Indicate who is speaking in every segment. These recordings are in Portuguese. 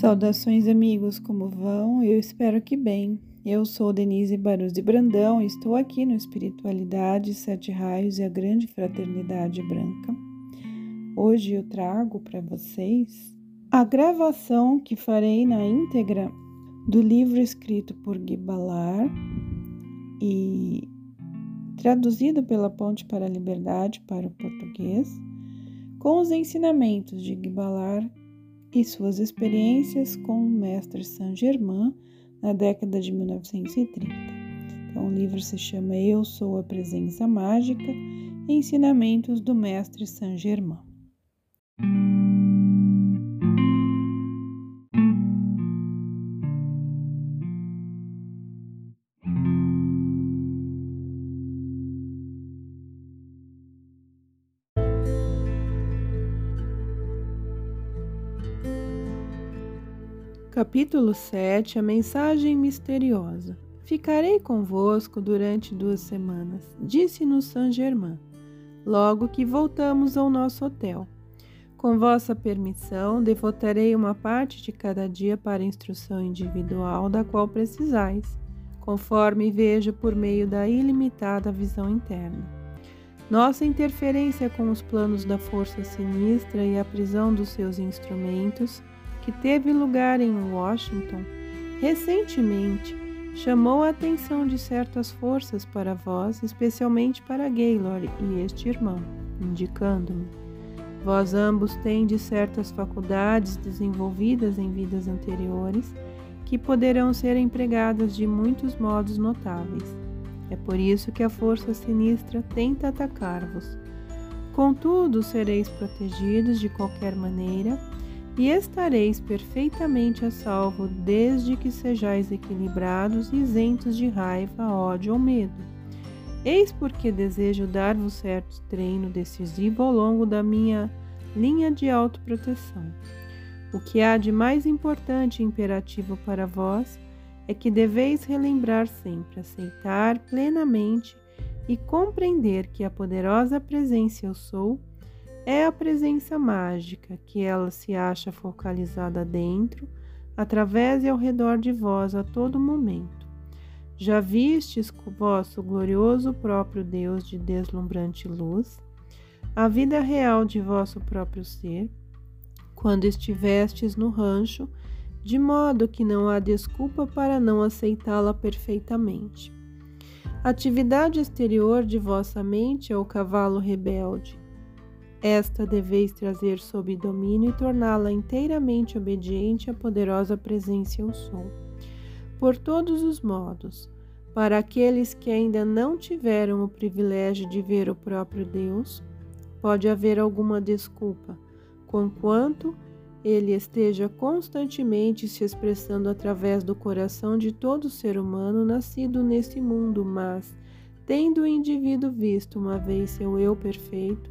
Speaker 1: Saudações, amigos, como vão? Eu espero que bem. Eu sou Denise Barus de Brandão e estou aqui no Espiritualidade, Sete Raios e a Grande Fraternidade Branca. Hoje eu trago para vocês a gravação que farei na íntegra do livro escrito por Guy Ballard e traduzido pela Ponte para a Liberdade para o português, com os ensinamentos de Guy Ballard e suas experiências com o mestre Saint-Germain na década de 1930. Então, o livro se chama Eu Sou a Presença Mágica Ensinamentos do Mestre Saint-Germain. Capítulo 7 A mensagem misteriosa. Ficarei convosco durante duas semanas, disse-nos Saint-Germain, logo que voltamos ao nosso hotel. Com vossa permissão, devotarei uma parte de cada dia para instrução individual da qual precisais, conforme vejo por meio da ilimitada visão interna. Nossa interferência com os planos da força sinistra e a prisão dos seus instrumentos que teve lugar em Washington recentemente chamou a atenção de certas forças para vós, especialmente para Gaylord e este irmão, indicando-me. Vós ambos tendes certas faculdades desenvolvidas em vidas anteriores que poderão ser empregadas de muitos modos notáveis. É por isso que a força sinistra tenta atacar-vos. Contudo, sereis protegidos de qualquer maneira e estareis perfeitamente a salvo desde que sejais equilibrados e isentos de raiva, ódio ou medo. Eis porque desejo dar-vos certo treino decisivo ao longo da minha linha de autoproteção. O que há de mais importante e imperativo para vós é que deveis relembrar sempre, aceitar plenamente e compreender que a poderosa presença eu sou é a presença mágica, que ela se acha focalizada dentro, através e ao redor de vós a todo momento. Já vistes vosso glorioso próprio Deus de deslumbrante luz, a vida real de vosso próprio ser, quando estivestes no rancho, de modo que não há desculpa para não aceitá-la perfeitamente. atividade exterior de vossa mente é o cavalo rebelde, esta deveis trazer sob domínio e torná-la inteiramente obediente à poderosa presença eu sou. Por todos os modos, para aqueles que ainda não tiveram o privilégio de ver o próprio Deus, pode haver alguma desculpa, conquanto ele esteja constantemente se expressando através do coração de todo ser humano nascido nesse mundo, mas, tendo o indivíduo visto uma vez seu eu perfeito,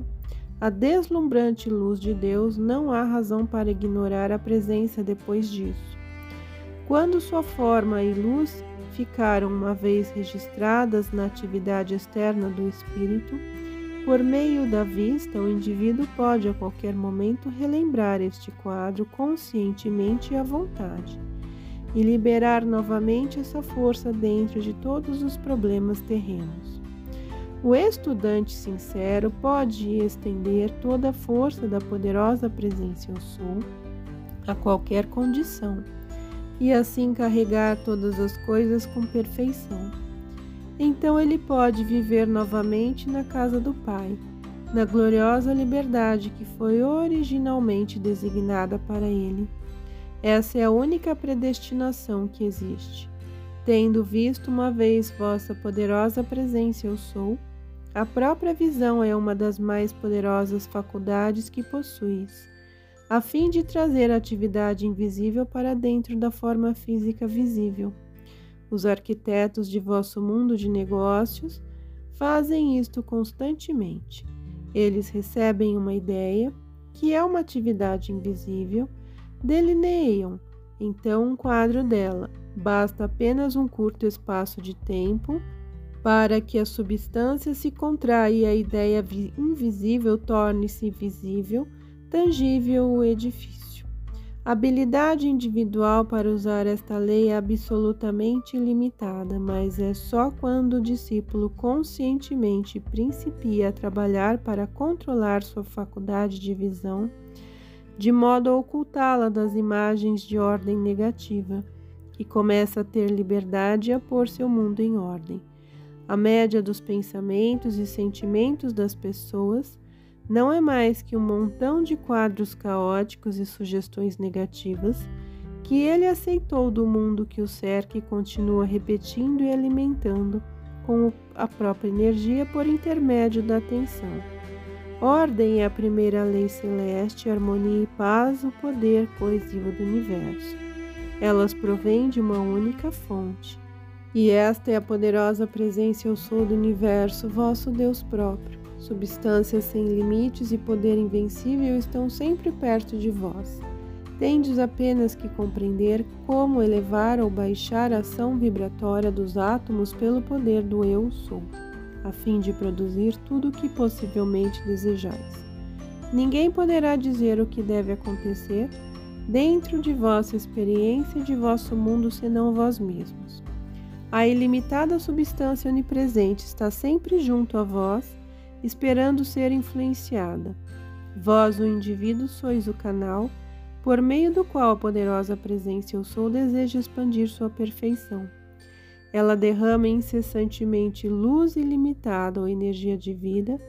Speaker 1: a deslumbrante luz de Deus não há razão para ignorar a presença depois disso. Quando sua forma e luz ficaram uma vez registradas na atividade externa do espírito, por meio da vista, o indivíduo pode a qualquer momento relembrar este quadro conscientemente e à vontade, e liberar novamente essa força dentro de todos os problemas terrenos. O estudante sincero pode estender toda a força da poderosa presença eu sou a qualquer condição e assim carregar todas as coisas com perfeição. Então ele pode viver novamente na casa do Pai, na gloriosa liberdade que foi originalmente designada para ele. Essa é a única predestinação que existe. Tendo visto uma vez vossa poderosa presença eu sou, a própria visão é uma das mais poderosas faculdades que possuis, a fim de trazer a atividade invisível para dentro da forma física visível. Os arquitetos de vosso mundo de negócios fazem isto constantemente. Eles recebem uma ideia, que é uma atividade invisível, delineiam então um quadro dela. Basta apenas um curto espaço de tempo para que a substância se contraia e a ideia invisível torne-se visível, tangível o edifício. A habilidade individual para usar esta lei é absolutamente ilimitada, mas é só quando o discípulo conscientemente principia a trabalhar para controlar sua faculdade de visão, de modo a ocultá-la das imagens de ordem negativa, que começa a ter liberdade e a pôr seu mundo em ordem. A média dos pensamentos e sentimentos das pessoas não é mais que um montão de quadros caóticos e sugestões negativas que ele aceitou do mundo que o cerca e continua repetindo e alimentando com a própria energia por intermédio da atenção. Ordem é a primeira lei celeste, harmonia e paz, o poder coesivo do universo. Elas provêm de uma única fonte. E esta é a poderosa presença eu sou do universo, vosso Deus próprio Substâncias sem limites e poder invencível estão sempre perto de vós. Tendes apenas que compreender como elevar ou baixar a ação vibratória dos átomos pelo poder do Eu Sou, a fim de produzir tudo o que possivelmente desejais. Ninguém poderá dizer o que deve acontecer dentro de vossa experiência e de vosso mundo senão vós mesmos. A ilimitada substância onipresente está sempre junto a vós esperando ser influenciada. Vós, o indivíduo, sois o canal por meio do qual a poderosa presença Eu Sou deseja expandir sua perfeição. Ela derrama incessantemente luz ilimitada ou energia de vida,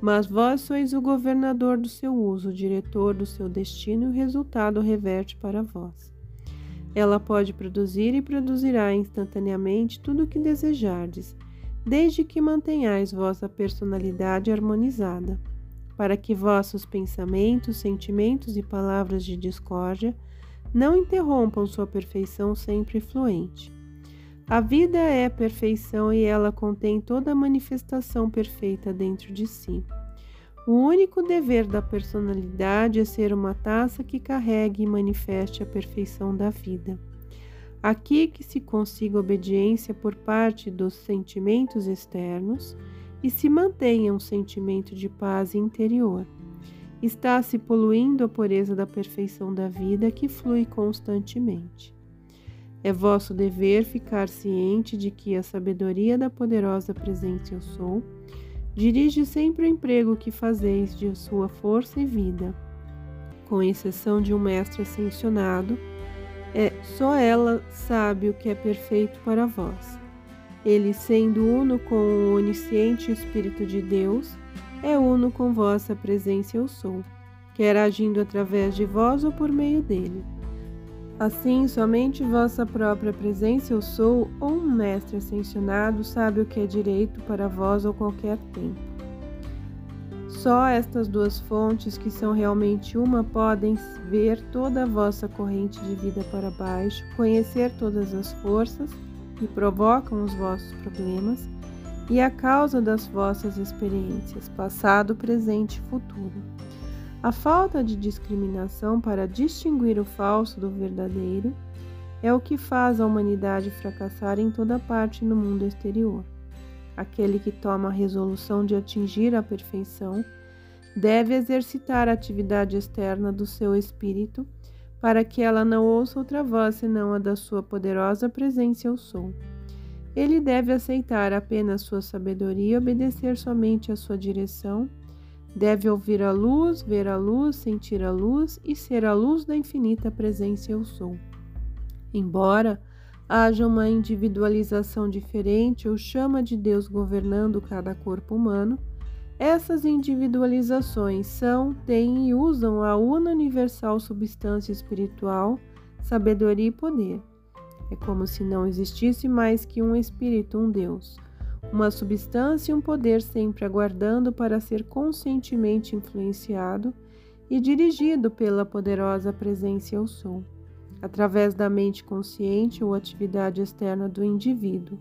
Speaker 1: mas vós sois o governador do seu uso, o diretor do seu destino e o resultado reverte para vós. Ela pode produzir e produzirá instantaneamente tudo o que desejardes, desde que mantenhais vossa personalidade harmonizada, para que vossos pensamentos, sentimentos e palavras de discórdia não interrompam sua perfeição sempre fluente. A vida é perfeição e ela contém toda a manifestação perfeita dentro de si. O único dever da personalidade é ser uma taça que carregue e manifeste a perfeição da vida. Aqui que se consiga obediência por parte dos sentimentos externos e se mantenha um sentimento de paz interior. Está se poluindo a pureza da perfeição da vida que flui constantemente. É vosso dever ficar ciente de que a sabedoria da poderosa presença Eu Sou dirige sempre o emprego que fazeis de sua força e vida, com exceção de um mestre ascensionado é só ela sabe o que é perfeito para vós. Ele, sendo uno com o onisciente Espírito de Deus, é uno com vossa presença eu sou, quer agindo através de vós ou por meio dele. Assim, somente vossa própria presença eu sou, ou um mestre ascensionado, sabe o que é direito para vós ou qualquer tempo. Só estas duas fontes, que são realmente uma, podem ver toda a vossa corrente de vida para baixo, conhecer todas as forças que provocam os vossos problemas e a causa das vossas experiências, passado, presente e futuro. A falta de discriminação para distinguir o falso do verdadeiro é o que faz a humanidade fracassar em toda parte no mundo exterior. Aquele que toma a resolução de atingir a perfeição deve exercitar a atividade externa do seu espírito para que ela não ouça outra voz senão a da sua poderosa presença eu sou. Ele deve aceitar apenas sua sabedoria e obedecer somente à sua direção. Deve ouvir a luz, ver a luz, sentir a luz e ser a luz da infinita presença eu sou. Embora haja uma individualização diferente ou chama de Deus governando cada corpo humano, essas individualizações são, têm e usam a una universal substância espiritual, sabedoria e poder. É como se não existisse mais que um espírito, um Deus, uma substância e um poder sempre aguardando para ser conscientemente influenciado e dirigido pela poderosa presença Eu Sou, através da mente consciente ou atividade externa do indivíduo.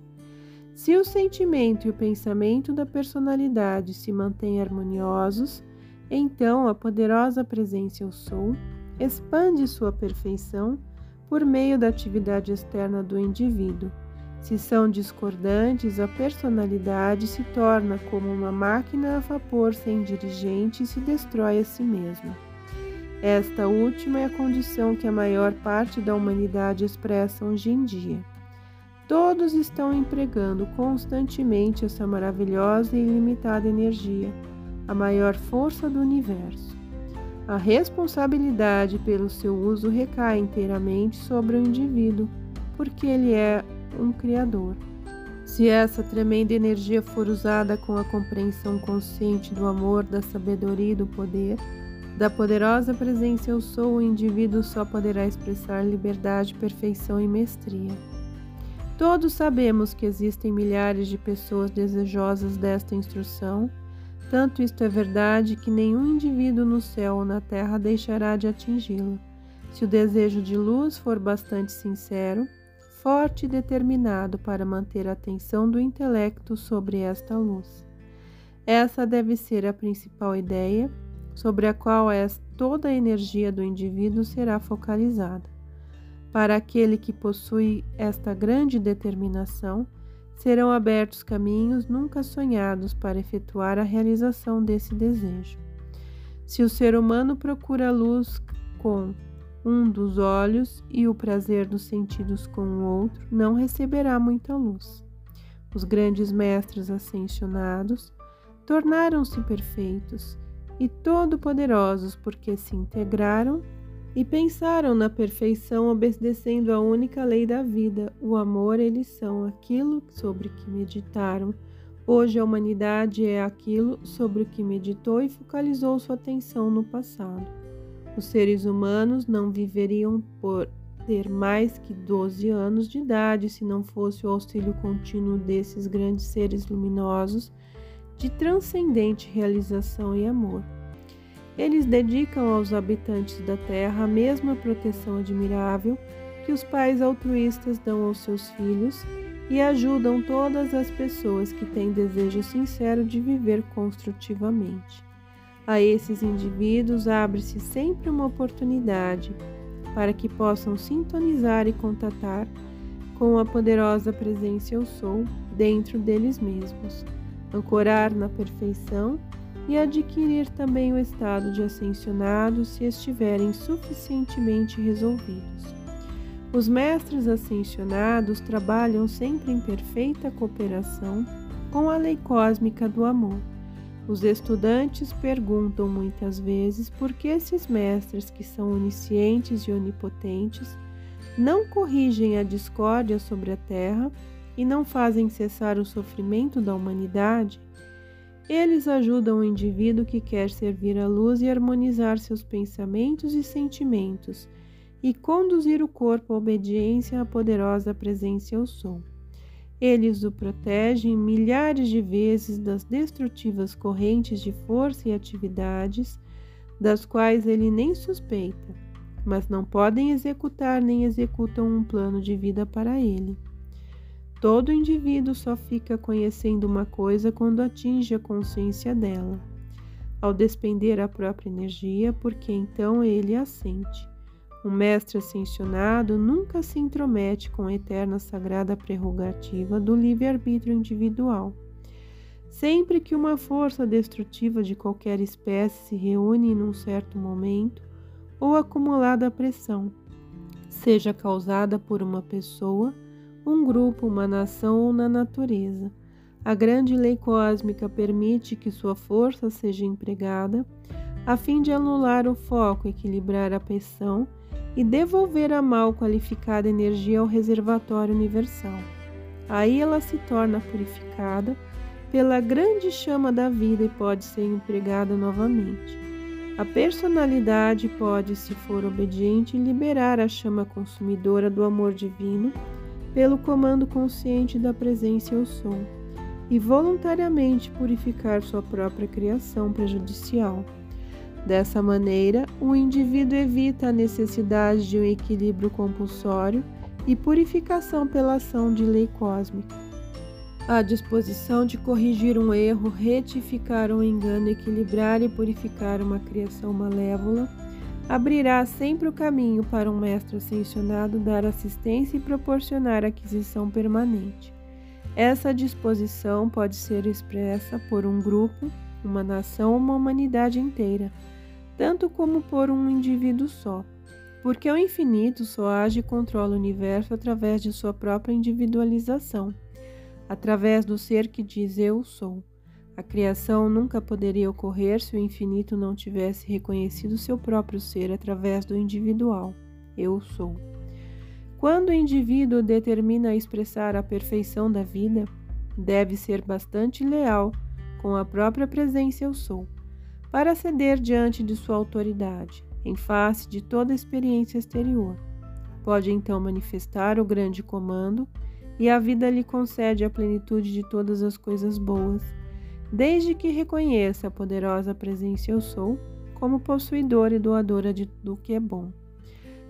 Speaker 1: Se o sentimento e o pensamento da personalidade se mantêm harmoniosos, então a poderosa presença Eu Sou expande sua perfeição por meio da atividade externa do indivíduo. Se são discordantes, a personalidade se torna como uma máquina a vapor sem dirigente e se destrói a si mesma. Esta última é a condição que a maior parte da humanidade expressa hoje em dia. Todos estão empregando constantemente essa maravilhosa e ilimitada energia, a maior força do universo. A responsabilidade pelo seu uso recai inteiramente sobre o indivíduo, porque ele é um Criador. Se essa tremenda energia for usada com a compreensão consciente do amor, da sabedoria e do poder, da poderosa presença eu sou, o indivíduo só poderá expressar liberdade, perfeição e mestria. Todos sabemos que existem milhares de pessoas desejosas desta instrução, tanto isto é verdade que nenhum indivíduo no céu ou na terra deixará de atingi-la. Se o desejo de luz for bastante sincero, forte e determinado para manter a atenção do intelecto sobre esta luz. Essa deve ser a principal ideia sobre a qual toda a energia do indivíduo será focalizada. Para aquele que possui esta grande determinação, serão abertos caminhos nunca sonhados para efetuar a realização desse desejo. Se o ser humano procura a luz com um dos olhos e o prazer dos sentidos com o outro, não receberá muita luz. Os grandes mestres ascensionados tornaram-se perfeitos e todo-poderosos porque se integraram e pensaram na perfeição obedecendo à única lei da vida, o amor, eles são aquilo sobre que meditaram. Hoje a humanidade é aquilo sobre o que meditou e focalizou sua atenção no passado. Os seres humanos não viveriam por ter mais que 12 anos de idade se não fosse o auxílio contínuo desses grandes seres luminosos de transcendente realização e amor. Eles dedicam aos habitantes da Terra a mesma proteção admirável que os pais altruístas dão aos seus filhos e ajudam todas as pessoas que têm desejo sincero de viver construtivamente. A esses indivíduos abre-se sempre uma oportunidade para que possam sintonizar e contatar com a poderosa presença Eu Sou dentro deles mesmos ancorar na perfeição e adquirir também o estado de ascensionado se estiverem suficientemente resolvidos. Os mestres ascensionados trabalham sempre em perfeita cooperação com a lei cósmica do amor. Os estudantes perguntam muitas vezes por que esses mestres, que são oniscientes e onipotentes, não corrigem a discórdia sobre a terra e não fazem cessar o sofrimento da humanidade, eles ajudam o indivíduo que quer servir a luz e harmonizar seus pensamentos e sentimentos e conduzir o corpo à obediência à poderosa presença eu sou. Eles o protegem milhares de vezes das destrutivas correntes de força e atividades das quais ele nem suspeita, mas não podem executar nem executam um plano de vida para ele. Todo indivíduo só fica conhecendo uma coisa quando atinge a consciência dela, ao despender a própria energia, porque então ele a sente. Um mestre ascensionado nunca se intromete com a eterna sagrada prerrogativa do livre-arbítrio individual. Sempre que uma força destrutiva de qualquer espécie se reúne em um certo momento, ou acumulada pressão, seja causada por uma pessoa, um grupo, uma nação ou na natureza. A grande lei cósmica permite que sua força seja empregada a fim de anular o foco, equilibrar a pressão e devolver a mal qualificada energia ao reservatório universal. Aí ela se torna purificada pela grande chama da vida e pode ser empregada novamente. A personalidade pode, se for obediente, liberar a chama consumidora do amor divino pelo comando consciente da presença eu sou, e voluntariamente purificar sua própria criação prejudicial. Dessa maneira, o indivíduo evita a necessidade de um equilíbrio compulsório e purificação pela ação de lei cósmica. A disposição de corrigir um erro, retificar um engano, equilibrar e purificar uma criação malévola abrirá sempre o caminho para um mestre ascensionado dar assistência e proporcionar aquisição permanente. Essa disposição pode ser expressa por um grupo, uma nação ou uma humanidade inteira, tanto como por um indivíduo só, porque o infinito só age e controla o universo através de sua própria individualização, através do ser que diz eu sou. A criação nunca poderia ocorrer se o infinito não tivesse reconhecido seu próprio ser através do individual. Eu sou. Quando o indivíduo determina expressar a perfeição da vida, deve ser bastante leal com a própria presença eu sou, para ceder diante de sua autoridade, em face de toda experiência exterior. Pode então manifestar o grande comando e a vida lhe concede a plenitude de todas as coisas boas desde que reconheça a poderosa presença eu sou como possuidora e doadora de, do que é bom.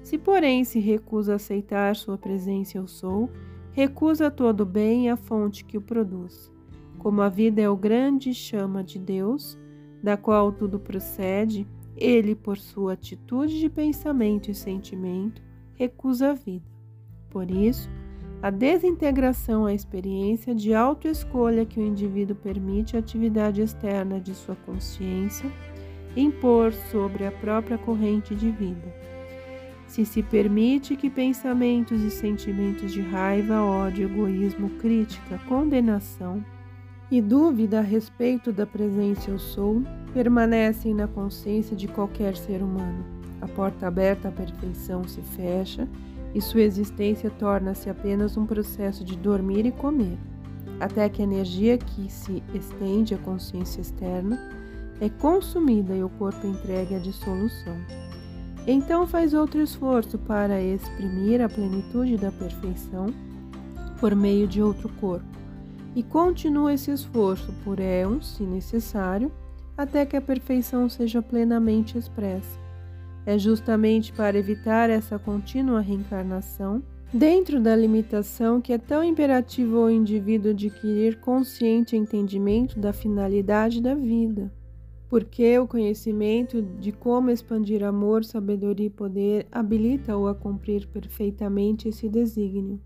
Speaker 1: Se, porém, se recusa a aceitar sua presença eu sou, recusa todo o bem e a fonte que o produz. Como a vida é o grande chama de Deus, da qual tudo procede, ele, por sua atitude de pensamento e sentimento, recusa a vida. Por isso, a desintegração é a experiência de autoescolha que o indivíduo permite à atividade externa de sua consciência impor sobre a própria corrente de vida. Se se permite que pensamentos e sentimentos de raiva, ódio, egoísmo, crítica, condenação e dúvida a respeito da presença eu sou permanecem na consciência de qualquer ser humano, a porta aberta à perfeição se fecha e sua existência torna-se apenas um processo de dormir e comer, até que a energia que se estende à consciência externa é consumida e o corpo entregue à dissolução. Então faz outro esforço para exprimir a plenitude da perfeição por meio de outro corpo, e continua esse esforço por éon, se necessário, até que a perfeição seja plenamente expressa. É justamente para evitar essa contínua reencarnação, dentro da limitação que é tão imperativo ao indivíduo adquirir consciente entendimento da finalidade da vida. Porque o conhecimento de como expandir amor, sabedoria e poder habilita-o a cumprir perfeitamente esse desígnio.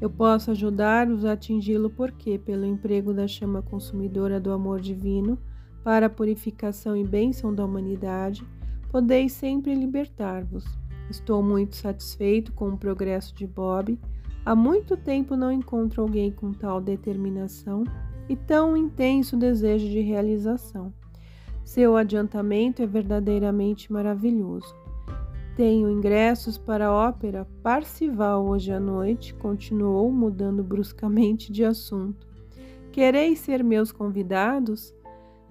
Speaker 1: Eu posso ajudar-os a atingi-lo porque, pelo emprego da chama consumidora do amor divino, para a purificação e bênção da humanidade, podeis sempre libertar-vos. Estou muito satisfeito com o progresso de Bob. Há muito tempo não encontro alguém com tal determinação e tão intenso desejo de realização. Seu adiantamento é verdadeiramente maravilhoso. Tenho ingressos para a ópera Parcival hoje à noite, continuou mudando bruscamente de assunto. Quereis ser meus convidados?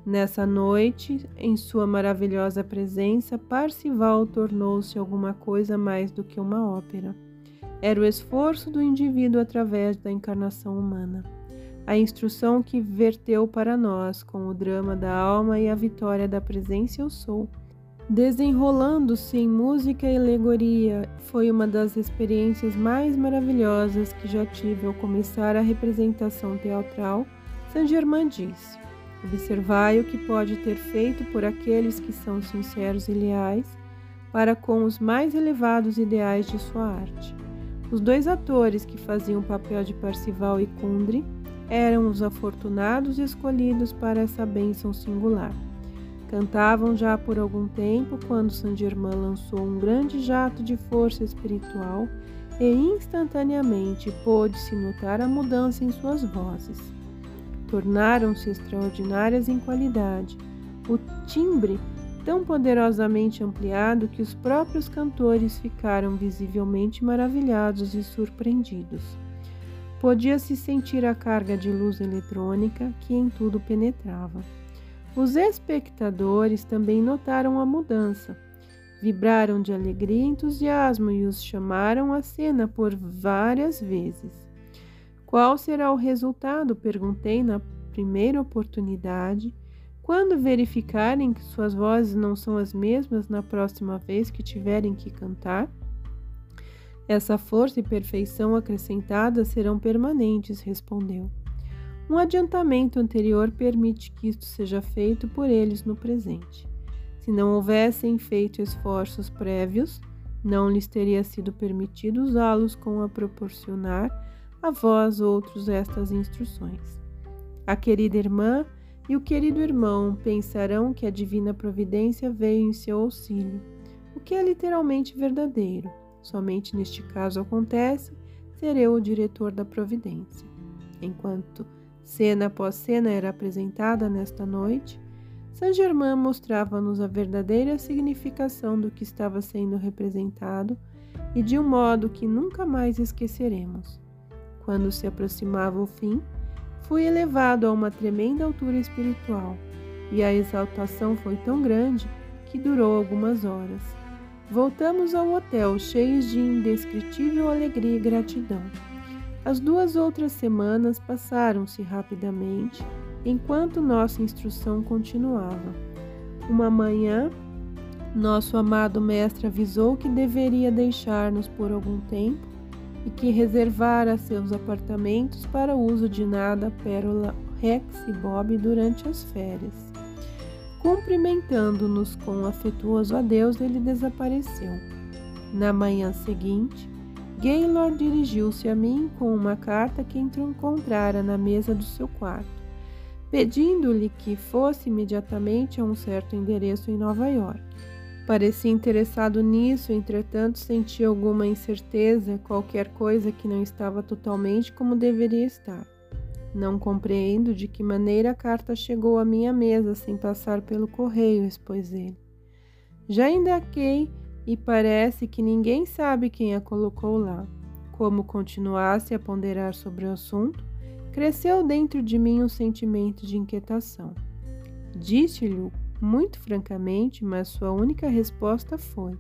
Speaker 1: Nessa noite, em sua maravilhosa presença, Parcival tornou-se alguma coisa mais do que uma ópera. Era o esforço do indivíduo através da encarnação humana. A instrução que verteu para nós com o drama da alma e a vitória da presença eu sou. Desenrolando-se em música e alegoria, foi uma das experiências mais maravilhosas que já tive ao começar a representação teatral, Saint-Germain disse. Observai o que pode ter feito por aqueles que são sinceros e leais para com os mais elevados ideais de sua arte. Os dois atores que faziam o papel de Parcival e Kundry eram os afortunados escolhidos para essa bênção singular. Cantavam já por algum tempo quando Saint-Germain lançou um grande jato de força espiritual e instantaneamente pôde-se notar a mudança em suas vozes tornaram-se extraordinárias em qualidade. O timbre tão poderosamente ampliado que os próprios cantores ficaram visivelmente maravilhados e surpreendidos. Podia-se sentir a carga de luz eletrônica que em tudo penetrava. Os espectadores também notaram a mudança. Vibraram de alegria e entusiasmo e os chamaram à cena por várias vezes. Qual será o resultado? Perguntei na primeira oportunidade. Quando verificarem que suas vozes não são as mesmas na próxima vez que tiverem que cantar, essa força e perfeição acrescentadas serão permanentes, respondeu. Um adiantamento anterior permite que isto seja feito por eles no presente. Se não houvessem feito esforços prévios, não lhes teria sido permitido usá-los com a proporcionar a vós outros estas instruções. A querida irmã e o querido irmão pensarão que a divina providência veio em seu auxílio, o que é literalmente verdadeiro. Somente neste caso acontece ser eu o diretor da providência. Enquanto cena após cena era apresentada nesta noite, Saint Germain mostrava-nos a verdadeira significação do que estava sendo representado e de um modo que nunca mais esqueceremos. Quando se aproximava o fim, fui elevado a uma tremenda altura espiritual, e a exaltação foi tão grande que durou algumas horas. Voltamos ao hotel cheios de indescritível alegria e gratidão. As duas outras semanas passaram-se rapidamente enquanto nossa instrução continuava. Uma manhã, nosso amado mestre avisou que deveria deixar-nos por algum tempo e que reservara seus apartamentos para o uso de Nada, Pérola, Rex e Bob durante as férias. Cumprimentando-nos com um afetuoso adeus, ele desapareceu. Na manhã seguinte, Gaylord dirigiu-se a mim com uma carta que encontrara na mesa do seu quarto, pedindo-lhe que fosse imediatamente a um certo endereço em Nova York. Parecia interessado nisso, entretanto sentia alguma incerteza, qualquer coisa que não estava totalmente como deveria estar. Não compreendo de que maneira a carta chegou à minha mesa sem passar pelo correio, expôs ele. Já indaquei e parece que ninguém sabe quem a colocou lá. Como continuasse a ponderar sobre o assunto, cresceu dentro de mim um sentimento de inquietação. Disse-lhe muito francamente, mas sua única resposta foi: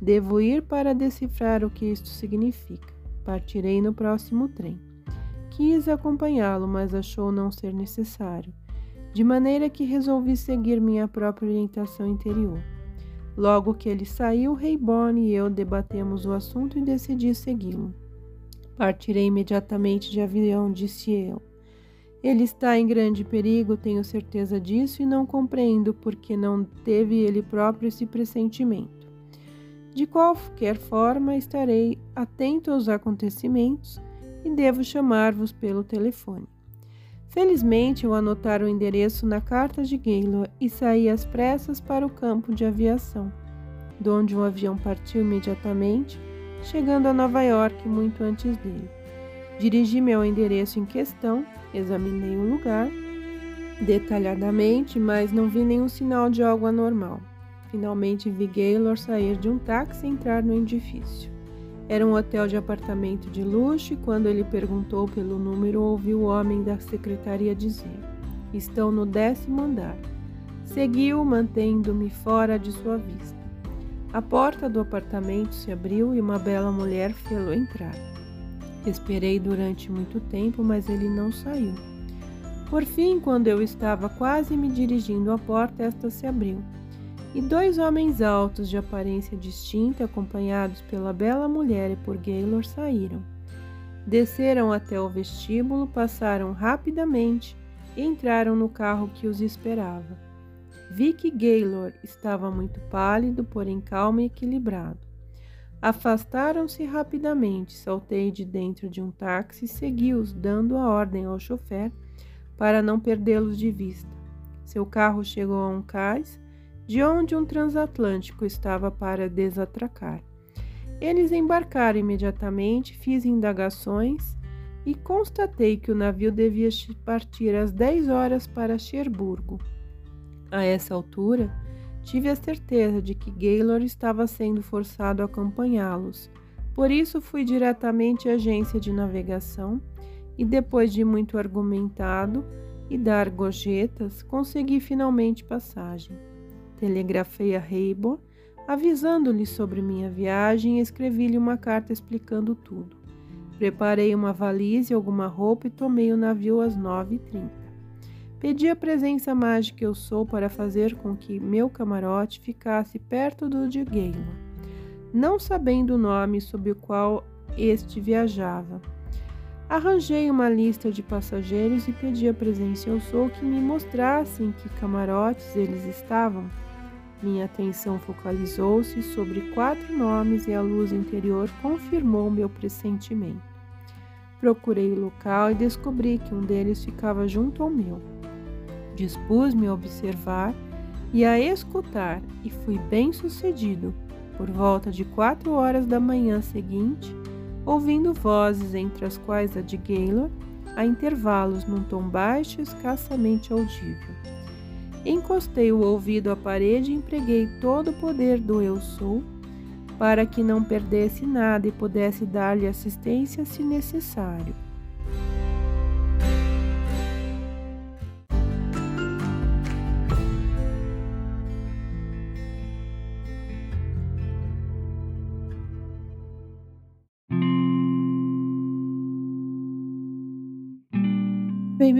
Speaker 1: Devo ir para decifrar o que isto significa. Partirei no próximo trem. Quis acompanhá-lo, mas achou não ser necessário, de maneira que resolvi seguir minha própria orientação interior. Logo que ele saiu, Reibone e eu debatemos o assunto e decidi segui-lo. Partirei imediatamente de avião, disse eu. Ele está em grande perigo, tenho certeza disso, e não compreendo por que não teve ele próprio esse pressentimento. De qualquer forma, estarei atento aos acontecimentos e devo chamar-vos pelo telefone. Felizmente, eu anotara o endereço na carta de Gaylor e saí às pressas para o campo de aviação, de onde um avião partiu imediatamente, chegando a Nova York muito antes dele. Dirigi-me ao endereço em questão, examinei o lugar detalhadamente, mas não vi nenhum sinal de algo anormal. Finalmente vi Gaylor sair de um táxi e entrar no edifício. Era um hotel de apartamento de luxo e quando ele perguntou pelo número, ouvi o homem da secretaria dizer: Estão no décimo andar. Seguiu, mantendo-me fora de sua vista. A porta do apartamento se abriu e uma bela mulher fê-lo entrar. Esperei durante muito tempo, mas ele não saiu. Por fim, quando eu estava quase me dirigindo à porta, esta se abriu. E dois homens altos, de aparência distinta, acompanhados pela bela mulher e por Gaylor, saíram. Desceram até o vestíbulo, passaram rapidamente e entraram no carro que os esperava. Vi que Gaylor estava muito pálido, porém calmo e equilibrado. Afastaram-se rapidamente. Saltei de dentro de um táxi e segui-os, dando a ordem ao chofer para não perdê-los de vista. Seu carro chegou a um cais, de onde um transatlântico estava para desatracar. Eles embarcaram imediatamente, fiz indagações e constatei que o navio devia partir às 10 horas para Cherburgo. A essa altura, Tive a certeza de que Gaylor estava sendo forçado a acompanhá-los. Por isso fui diretamente à agência de navegação e, depois de muito argumentado e dar gorjetas, consegui finalmente passagem. Telegrafei a Reibor, avisando-lhe sobre minha viagem e escrevi-lhe uma carta explicando tudo. Preparei uma valise e alguma roupa e tomei o navio às nove e trinta. Pedi a presença mágica que eu sou para fazer com que meu camarote ficasse perto do de Gaylor, não sabendo o nome sob o qual este viajava. Arranjei uma lista de passageiros e pedi a presença eu sou que me mostrassem que camarotes eles estavam. Minha atenção focalizou-se sobre quatro nomes e a luz interior confirmou meu pressentimento. Procurei o local e descobri que um deles ficava junto ao meu. Dispus-me a observar e a escutar, e fui bem sucedido. Por volta de quatro horas da manhã seguinte, ouvindo vozes entre as quais a de Gaylor, a intervalos num tom baixo e escassamente audível. Encostei o ouvido à parede e empreguei todo o poder do eu sou para que não perdesse nada e pudesse dar-lhe assistência se necessário.